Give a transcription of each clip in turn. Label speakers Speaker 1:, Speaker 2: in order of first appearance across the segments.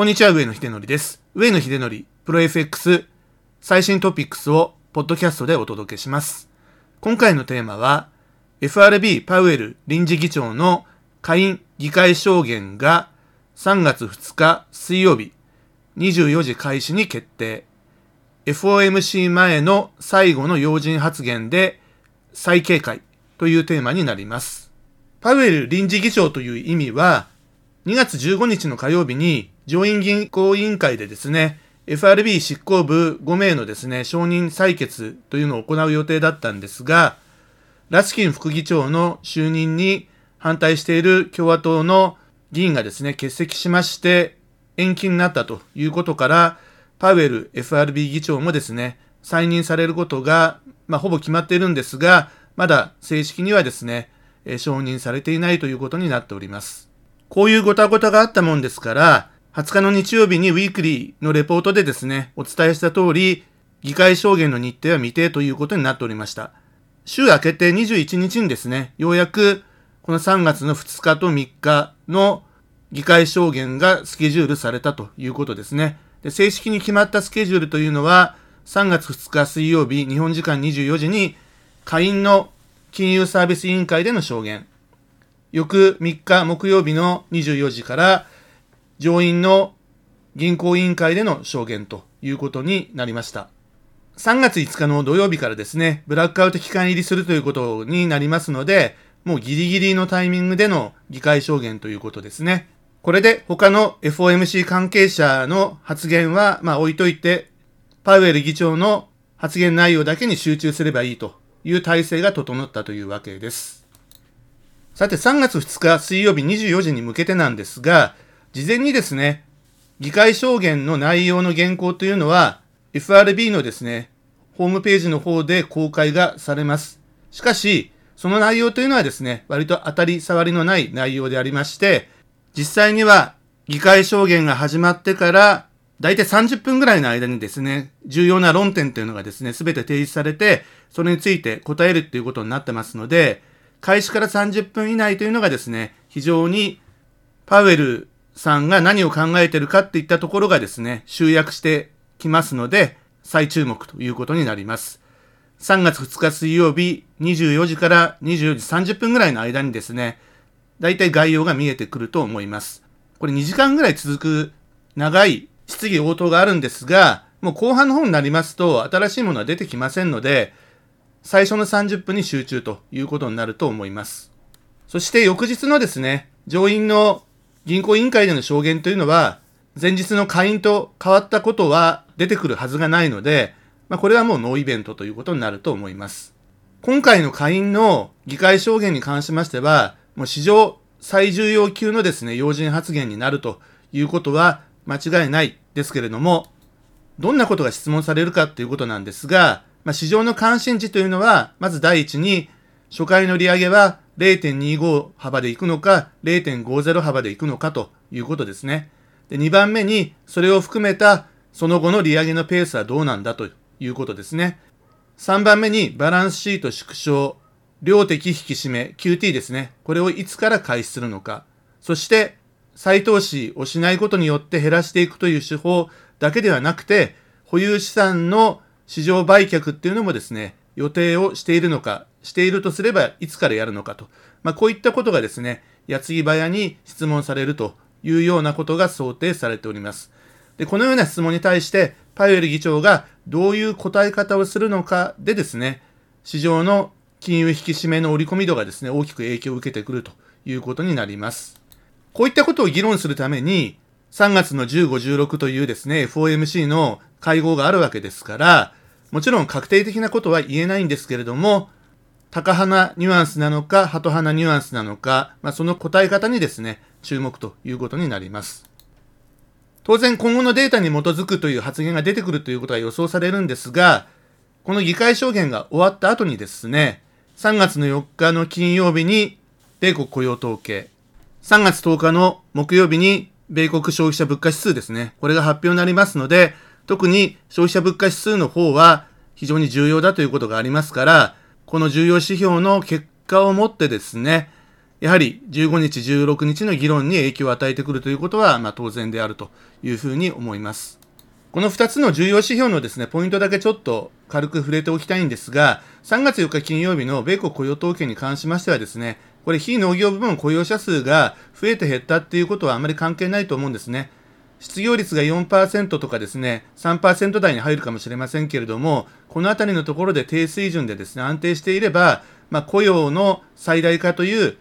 Speaker 1: こんにちは、上野秀則です。上野秀則、プロ FX 最新トピックスをポッドキャストでお届けします。今回のテーマは、FRB パウエル臨時議長の下院議会証言が3月2日水曜日24時開始に決定。FOMC 前の最後の要人発言で再警戒というテーマになります。パウエル臨時議長という意味は、2月15日の火曜日に上院銀行委員会でですね、FRB 執行部5名のですね、承認採決というのを行う予定だったんですが、ラスキン副議長の就任に反対している共和党の議員がですね、欠席しまして延期になったということから、パウエル FRB 議長もですね、再任されることが、まあ、ほぼ決まっているんですが、まだ正式にはですね、承認されていないということになっております。こういうごたごたがあったもんですから、20日の日曜日にウィークリーのレポートでですね、お伝えした通り、議会証言の日程は未定ということになっておりました。週明けて21日にですね、ようやくこの3月の2日と3日の議会証言がスケジュールされたということですね。で正式に決まったスケジュールというのは、3月2日水曜日、日本時間24時に、下院の金融サービス委員会での証言。翌3日木曜日の24時から、上院の銀行委員会での証言ということになりました。3月5日の土曜日からですね、ブラックアウト期間入りするということになりますので、もうギリギリのタイミングでの議会証言ということですね。これで他の FOMC 関係者の発言は、まあ置いといて、パウエル議長の発言内容だけに集中すればいいという体制が整ったというわけです。さて3月2日水曜日24時に向けてなんですが、事前にですね、議会証言の内容の原稿というのは、FRB のですね、ホームページの方で公開がされます。しかし、その内容というのはですね、割と当たり障りのない内容でありまして、実際には議会証言が始まってから、だいたい30分ぐらいの間にですね、重要な論点というのがですね、すべて提示されて、それについて答えるっていうことになってますので、開始から30分以内というのがですね、非常にパウエルさんが何を考えてるかっていったところがですね、集約してきますので、再注目ということになります。3月2日水曜日24時から24時30分ぐらいの間にですね、だいたい概要が見えてくると思います。これ2時間ぐらい続く長い質疑応答があるんですが、もう後半の方になりますと新しいものは出てきませんので、最初の30分に集中ということになると思います。そして翌日のですね、上院の銀行委員会での証言というのは、前日の会員と変わったことは出てくるはずがないので、まあ、これはもうノーイベントということになると思います。今回の下院の議会証言に関しましては、もう史上最重要級のですね、要人発言になるということは間違いないですけれども、どんなことが質問されるかということなんですが、まあ、市場の関心事というのは、まず第一に、初回の利上げは0.25幅でいくのか、0.50幅でいくのかということですね。で、2番目に、それを含めたその後の利上げのペースはどうなんだということですね。3番目に、バランスシート縮小、量的引き締め、QT ですね。これをいつから開始するのか。そして、再投資をしないことによって減らしていくという手法だけではなくて、保有資産の市場売却っていうのもですね、予定をしているのか、しているとすればいつからやるのかと。まあ、こういったことがですね、矢継ぎ早に質問されるというようなことが想定されております。で、このような質問に対して、パウエル議長がどういう答え方をするのかでですね、市場の金融引き締めの織り込み度がですね、大きく影響を受けてくるということになります。こういったことを議論するために、3月の15、16というですね、FOMC の会合があるわけですから、もちろん確定的なことは言えないんですけれども、高派なニュアンスなのか、ハト派ニュアンスなのか、まあ、その答え方にですね、注目ということになります。当然今後のデータに基づくという発言が出てくるということが予想されるんですが、この議会証言が終わった後にですね、3月の4日の金曜日に米国雇用統計、3月10日の木曜日に米国消費者物価指数ですね、これが発表になりますので、特に消費者物価指数の方は非常に重要だということがありますから、この重要指標の結果をもってですね、やはり15日、16日の議論に影響を与えてくるということは、まあ、当然であるというふうに思います。この2つの重要指標のですね、ポイントだけちょっと軽く触れておきたいんですが、3月4日金曜日の米国雇用統計に関しましてはですね、これ非農業部門雇用者数が増えて減ったっていうことはあまり関係ないと思うんですね。失業率が4%とかですね、3%台に入るかもしれませんけれども、このあたりのところで低水準でですね、安定していれば、まあ、雇用の最大化という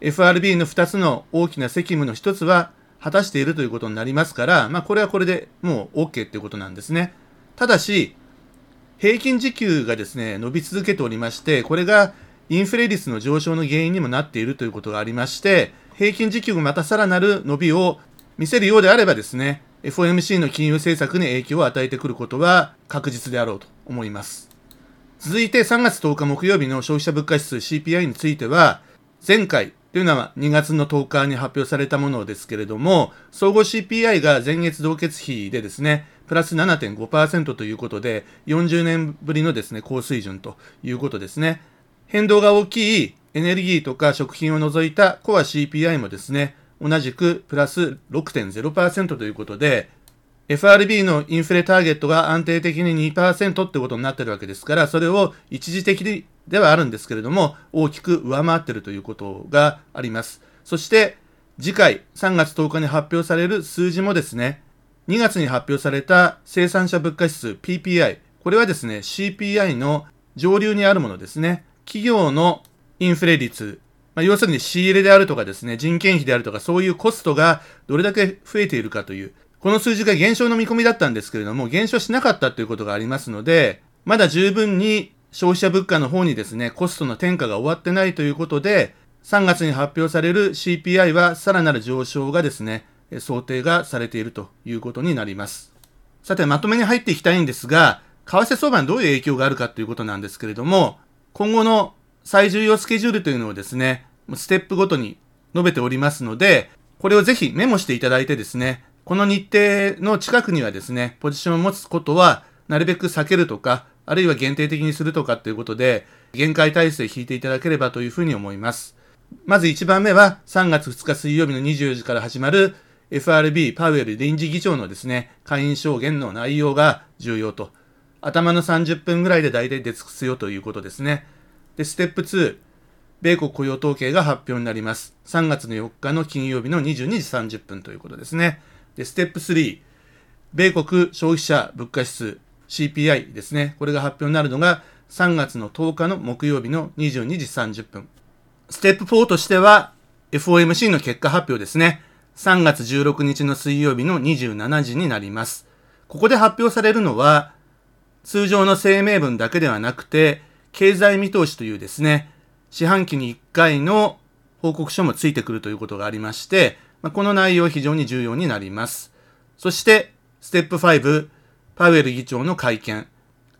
Speaker 1: FRB の2つの大きな責務の1つは果たしているということになりますから、まあ、これはこれでもう OK ということなんですね。ただし、平均時給がですね、伸び続けておりまして、これがインフレ率の上昇の原因にもなっているということがありまして、平均時給がまたさらなる伸びを見せるようであればですね、FOMC の金融政策に影響を与えてくることは確実であろうと思います。続いて3月10日木曜日の消費者物価指数 CPI については、前回というのは2月の10日に発表されたものですけれども、総合 CPI が前月同月比でですね、プラス7.5%ということで、40年ぶりのですね、高水準ということですね。変動が大きいエネルギーとか食品を除いたコア CPI もですね、同じくプラス6.0%ということで、FRB のインフレターゲットが安定的に2%ってことになってるわけですから、それを一時的ではあるんですけれども、大きく上回ってるということがあります。そして、次回3月10日に発表される数字もですね、2月に発表された生産者物価指数 PPI、これはですね、CPI の上流にあるものですね。企業のインフレ率、まあ、要するに仕入れであるとかですね、人件費であるとか、そういうコストがどれだけ増えているかという、この数字が減少の見込みだったんですけれども、減少しなかったということがありますので、まだ十分に消費者物価の方にですね、コストの転嫁が終わってないということで、3月に発表される CPI はさらなる上昇がですね、想定がされているということになります。さて、まとめに入っていきたいんですが、為替相場にどういう影響があるかということなんですけれども、今後の最重要スケジュールというのをですね、ステップごとに述べておりますので、これをぜひメモしていただいてですね、この日程の近くにはですね、ポジションを持つことはなるべく避けるとか、あるいは限定的にするとかということで、限界体制引いていただければというふうに思います。まず1番目は3月2日水曜日の24時から始まる FRB パウエル臨時議長のですね、会員証言の内容が重要と。頭の30分ぐらいで大体出尽くすよということですね。で、ステップ2、米国雇用統計が発表になります。3月の4日の金曜日の22時30分ということですね。で、ステップ3、米国消費者物価指数 CPI ですね。これが発表になるのが3月の10日の木曜日の22時30分。ステップ4としては FOMC の結果発表ですね。3月16日の水曜日の27時になります。ここで発表されるのは、通常の声明文だけではなくて、経済見通しというですね、四半期に1回の報告書もついてくるということがありまして、まこの内容非常に重要になります。そして、ステップ5、パウエル議長の会見。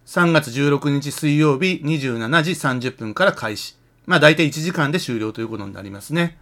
Speaker 1: 3月16日水曜日27時30分から開始。まあ大体1時間で終了ということになりますね。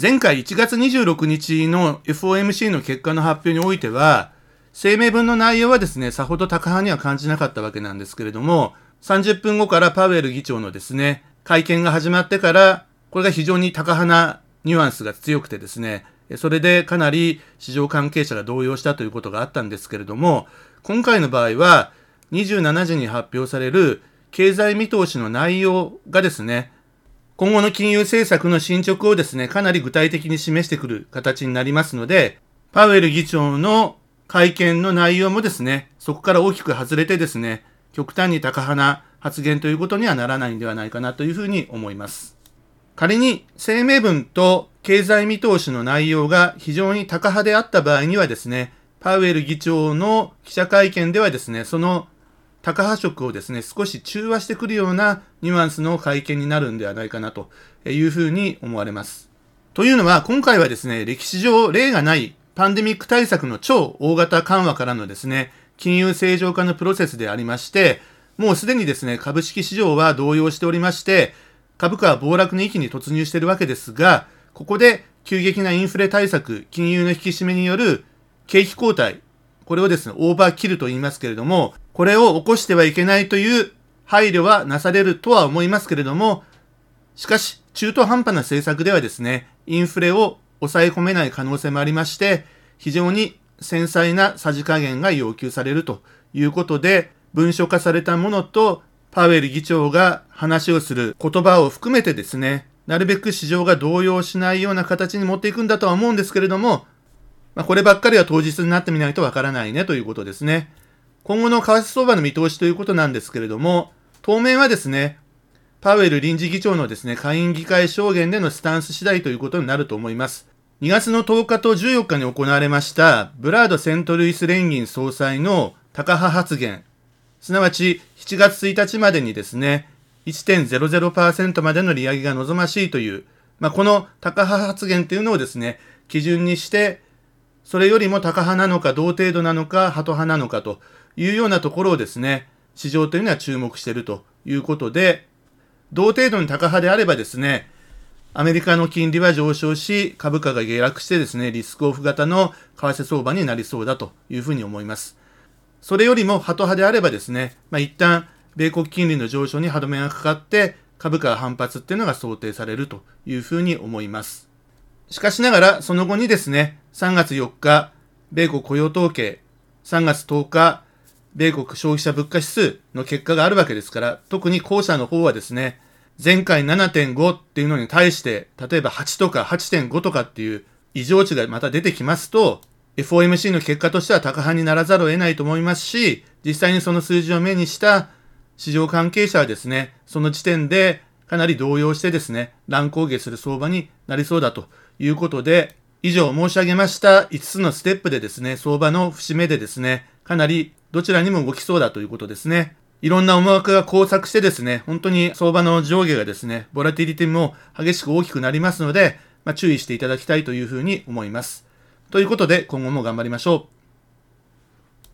Speaker 1: 前回1月26日の FOMC の結果の発表においては、声明文の内容はですね、さほど高派には感じなかったわけなんですけれども、30分後からパウエル議長のですね、会見が始まってから、これが非常に高派なニュアンスが強くてですね、それでかなり市場関係者が動揺したということがあったんですけれども、今回の場合は、27時に発表される経済見通しの内容がですね、今後の金融政策の進捗をですね、かなり具体的に示してくる形になりますので、パウエル議長の会見の内容もですね、そこから大きく外れてですね、極端に高派な発言ということにはならないんではないかなというふうに思います。仮に声明文と経済見通しの内容が非常に高派であった場合にはですね、パウエル議長の記者会見ではですね、その高波色をですね、少し中和してくるようなニュアンスの会見になるんではないかなというふうに思われます。というのは、今回はですね、歴史上例がないパンデミック対策の超大型緩和からのですね、金融正常化のプロセスでありまして、もうすでにですね、株式市場は動揺しておりまして、株価は暴落の域に突入しているわけですが、ここで急激なインフレ対策、金融の引き締めによる景気後退、これをですね、オーバーキルと言いますけれども、これを起こしてはいけないという配慮はなされるとは思いますけれども、しかし、中途半端な政策ではですね、インフレを抑え込めない可能性もありまして、非常に繊細なさじ加減が要求されるということで、文書化されたものとパウエル議長が話をする言葉を含めてですね、なるべく市場が動揺しないような形に持っていくんだとは思うんですけれども、まあ、こればっかりは当日になってみないとわからないねということですね。今後の為替相場の見通しということなんですけれども、当面はですね、パウエル臨時議長のですね、下院議会証言でのスタンス次第ということになると思います。2月の10日と14日に行われました、ブラード・セントルイス連銀総裁の高派発言、すなわち7月1日までにですね、1.00%までの利上げが望ましいという、まあ、この高派発言というのをですね、基準にして、それよりも高派なのか同程度なのか、ハト派なのかというようなところをですね、市場というのは注目しているということで、同程度に高派であればですね、アメリカの金利は上昇し、株価が下落してですね、リスクオフ型の為替相場になりそうだというふうに思います。それよりもハト派であればですね、まあ、一旦米国金利の上昇に歯止めがかかって株価反発っていうのが想定されるというふうに思います。しかしながら、その後にですね、3月4日、米国雇用統計、3月10日、米国消費者物価指数の結果があるわけですから、特に後者の方はですね、前回7.5っていうのに対して、例えば8とか8.5とかっていう異常値がまた出てきますと、FOMC の結果としては高派にならざるを得ないと思いますし、実際にその数字を目にした市場関係者はですね、その時点でかなり動揺してですね、乱高下する相場になりそうだということで、以上申し上げました5つのステップでですね、相場の節目でですね、かなりどちらにも動きそうだということですね。いろんな思惑が交錯してですね、本当に相場の上下がですね、ボラティリティも激しく大きくなりますので、まあ、注意していただきたいというふうに思います。ということで、今後も頑張りましょう。